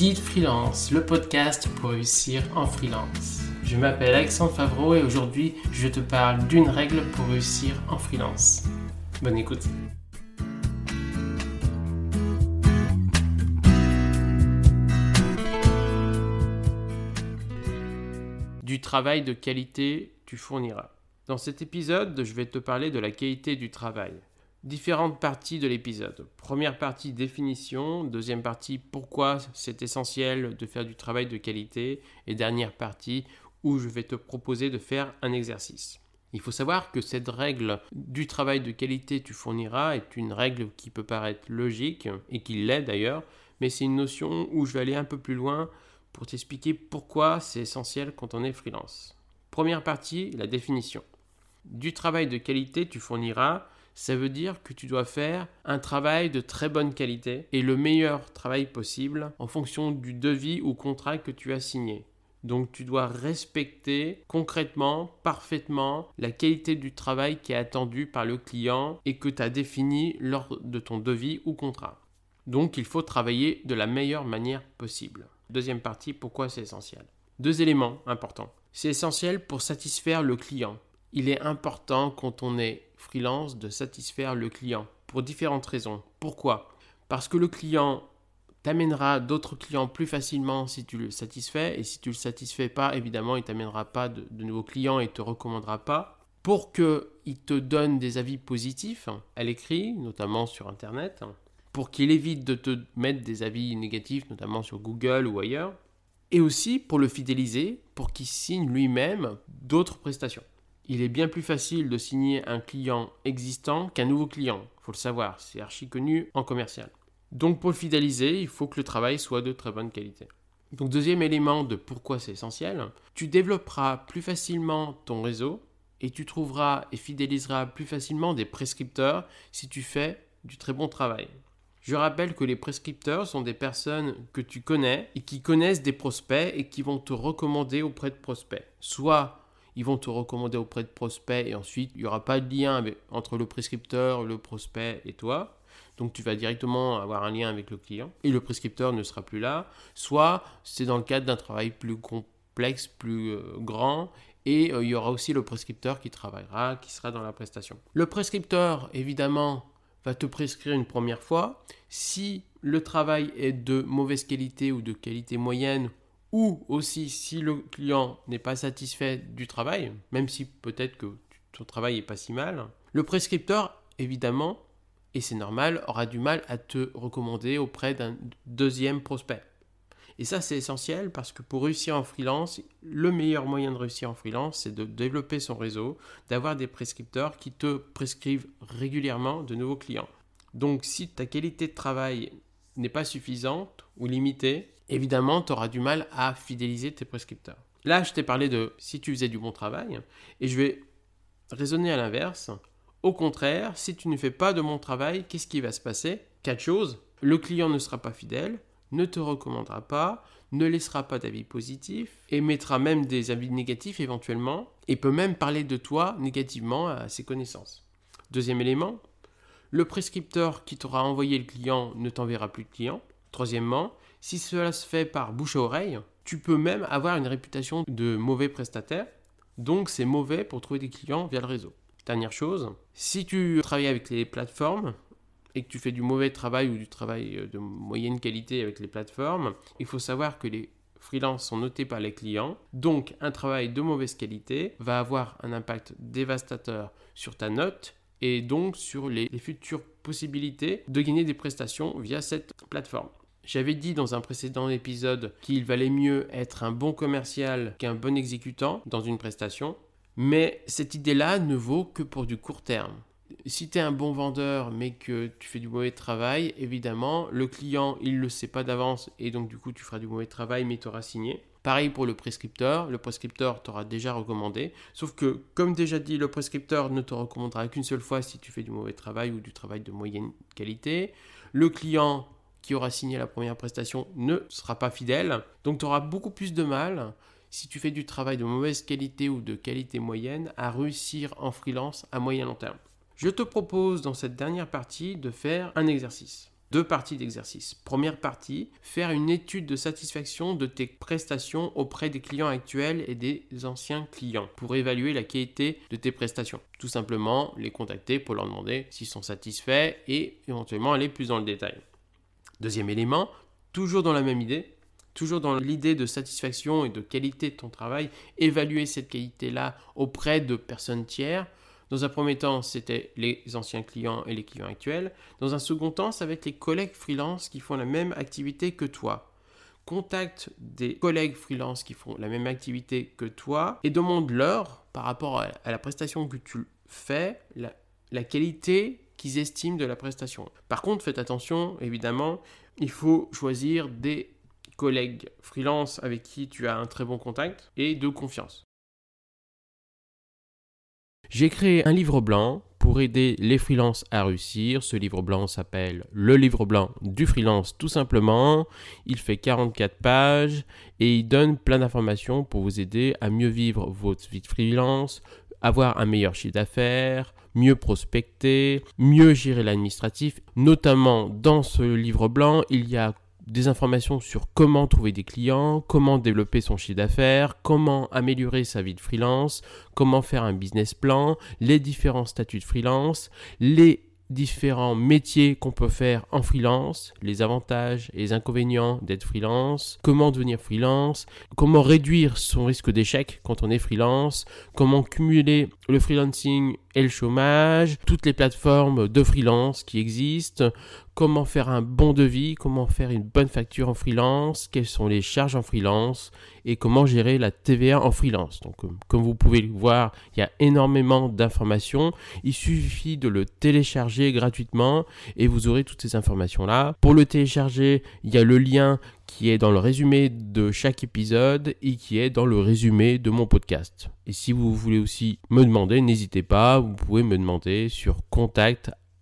Guide Freelance, le podcast pour réussir en freelance. Je m'appelle Alexandre Favreau et aujourd'hui je te parle d'une règle pour réussir en freelance. Bonne écoute. Du travail de qualité, tu fourniras. Dans cet épisode, je vais te parler de la qualité du travail différentes parties de l'épisode. Première partie définition, deuxième partie pourquoi c'est essentiel de faire du travail de qualité et dernière partie où je vais te proposer de faire un exercice. Il faut savoir que cette règle du travail de qualité tu fourniras est une règle qui peut paraître logique et qui l'est d'ailleurs, mais c'est une notion où je vais aller un peu plus loin pour t'expliquer pourquoi c'est essentiel quand on est freelance. Première partie, la définition. Du travail de qualité tu fourniras ça veut dire que tu dois faire un travail de très bonne qualité et le meilleur travail possible en fonction du devis ou contrat que tu as signé. Donc tu dois respecter concrètement, parfaitement la qualité du travail qui est attendu par le client et que tu as défini lors de ton devis ou contrat. Donc il faut travailler de la meilleure manière possible. Deuxième partie, pourquoi c'est essentiel? Deux éléments importants. C'est essentiel pour satisfaire le client il est important quand on est freelance de satisfaire le client pour différentes raisons. Pourquoi? Parce que le client t'amènera d'autres clients plus facilement si tu le satisfais et si tu le satisfais pas, évidemment, il t'amènera pas de, nouveaux clients et te recommandera pas. Pour qu'il te donne des avis positifs à l'écrit, notamment sur Internet, pour qu'il évite de te mettre des avis négatifs, notamment sur Google ou ailleurs, et aussi pour le fidéliser, pour qu'il signe lui-même d'autres prestations il est bien plus facile de signer un client existant qu'un nouveau client. Il faut le savoir, c'est archi connu en commercial. Donc pour le fidéliser, il faut que le travail soit de très bonne qualité. Donc deuxième élément de pourquoi c'est essentiel, tu développeras plus facilement ton réseau et tu trouveras et fidéliseras plus facilement des prescripteurs si tu fais du très bon travail. Je rappelle que les prescripteurs sont des personnes que tu connais et qui connaissent des prospects et qui vont te recommander auprès de prospects. Soit ils vont te recommander auprès de prospects et ensuite il n'y aura pas de lien entre le prescripteur, le prospect et toi. Donc tu vas directement avoir un lien avec le client et le prescripteur ne sera plus là. Soit c'est dans le cadre d'un travail plus complexe, plus euh, grand et euh, il y aura aussi le prescripteur qui travaillera, qui sera dans la prestation. Le prescripteur, évidemment, va te prescrire une première fois. Si le travail est de mauvaise qualité ou de qualité moyenne ou aussi si le client n'est pas satisfait du travail, même si peut-être que ton travail n'est pas si mal, le prescripteur, évidemment, et c'est normal, aura du mal à te recommander auprès d'un deuxième prospect. Et ça, c'est essentiel parce que pour réussir en freelance, le meilleur moyen de réussir en freelance, c'est de développer son réseau, d'avoir des prescripteurs qui te prescrivent régulièrement de nouveaux clients. Donc, si ta qualité de travail n'est pas suffisante ou limitée, évidemment, tu auras du mal à fidéliser tes prescripteurs. Là, je t'ai parlé de si tu faisais du bon travail, et je vais raisonner à l'inverse. Au contraire, si tu ne fais pas de bon travail, qu'est-ce qui va se passer? Quatre choses. Le client ne sera pas fidèle, ne te recommandera pas, ne laissera pas d'avis positifs, émettra même des avis négatifs éventuellement, et peut même parler de toi négativement à ses connaissances. Deuxième élément, le prescripteur qui t'aura envoyé le client ne t'enverra plus de client. Troisièmement, si cela se fait par bouche à oreille, tu peux même avoir une réputation de mauvais prestataire. Donc c'est mauvais pour trouver des clients via le réseau. Dernière chose, si tu travailles avec les plateformes et que tu fais du mauvais travail ou du travail de moyenne qualité avec les plateformes, il faut savoir que les freelances sont notés par les clients. Donc un travail de mauvaise qualité va avoir un impact dévastateur sur ta note et donc sur les, futures possibilités de gagner des prestations via cette plateforme. J'avais dit dans un précédent épisode qu'il valait mieux être un bon commercial qu'un bon exécutant dans une prestation, mais cette idée-là ne vaut que pour du court terme. Si tu es un bon vendeur mais que tu fais du mauvais travail, évidemment, le client, il ne le sait pas d'avance et donc du coup tu feras du mauvais travail mais tu auras signé. Pareil pour le prescripteur, le prescripteur t'aura déjà recommandé, sauf que comme déjà dit, le prescripteur ne te recommandera qu'une seule fois si tu fais du mauvais travail ou du travail de moyenne qualité. Le client qui aura signé la première prestation ne sera pas fidèle. Donc tu auras beaucoup plus de mal, si tu fais du travail de mauvaise qualité ou de qualité moyenne, à réussir en freelance à moyen long terme. Je te propose dans cette dernière partie de faire un exercice. Deux parties d'exercice. Première partie, faire une étude de satisfaction de tes prestations auprès des clients actuels et des anciens clients pour évaluer la qualité de tes prestations. Tout simplement, les contacter pour leur demander s'ils sont satisfaits et éventuellement aller plus dans le détail. Deuxième élément, toujours dans la même idée, toujours dans l'idée de satisfaction et de qualité de ton travail, évaluer cette qualité-là auprès de personnes tiers dans un premier temps, c'était les anciens clients et les clients actuels. Dans un second temps, ça va être les collègues freelance qui font la même activité que toi. Contacte des collègues freelance qui font la même activité que toi et demande-leur, par rapport à la prestation que tu fais, la, la qualité qu'ils estiment de la prestation. Par contre, faites attention, évidemment, il faut choisir des collègues freelance avec qui tu as un très bon contact et de confiance. J'ai créé un livre blanc pour aider les freelances à réussir. Ce livre blanc s'appelle Le livre blanc du freelance tout simplement. Il fait 44 pages et il donne plein d'informations pour vous aider à mieux vivre votre vie de freelance, avoir un meilleur chiffre d'affaires, mieux prospecter, mieux gérer l'administratif. Notamment dans ce livre blanc, il y a des informations sur comment trouver des clients, comment développer son chiffre d'affaires, comment améliorer sa vie de freelance, comment faire un business plan, les différents statuts de freelance, les différents métiers qu'on peut faire en freelance, les avantages et les inconvénients d'être freelance, comment devenir freelance, comment réduire son risque d'échec quand on est freelance, comment cumuler le freelancing et le chômage, toutes les plateformes de freelance qui existent, comment faire un bon devis, comment faire une bonne facture en freelance, quelles sont les charges en freelance et comment gérer la TVA en freelance. Donc euh, comme vous pouvez le voir, il y a énormément d'informations. Il suffit de le télécharger gratuitement et vous aurez toutes ces informations là. Pour le télécharger, il y a le lien qui est dans le résumé de chaque épisode et qui est dans le résumé de mon podcast. Et si vous voulez aussi me demander, n'hésitez pas, vous pouvez me demander sur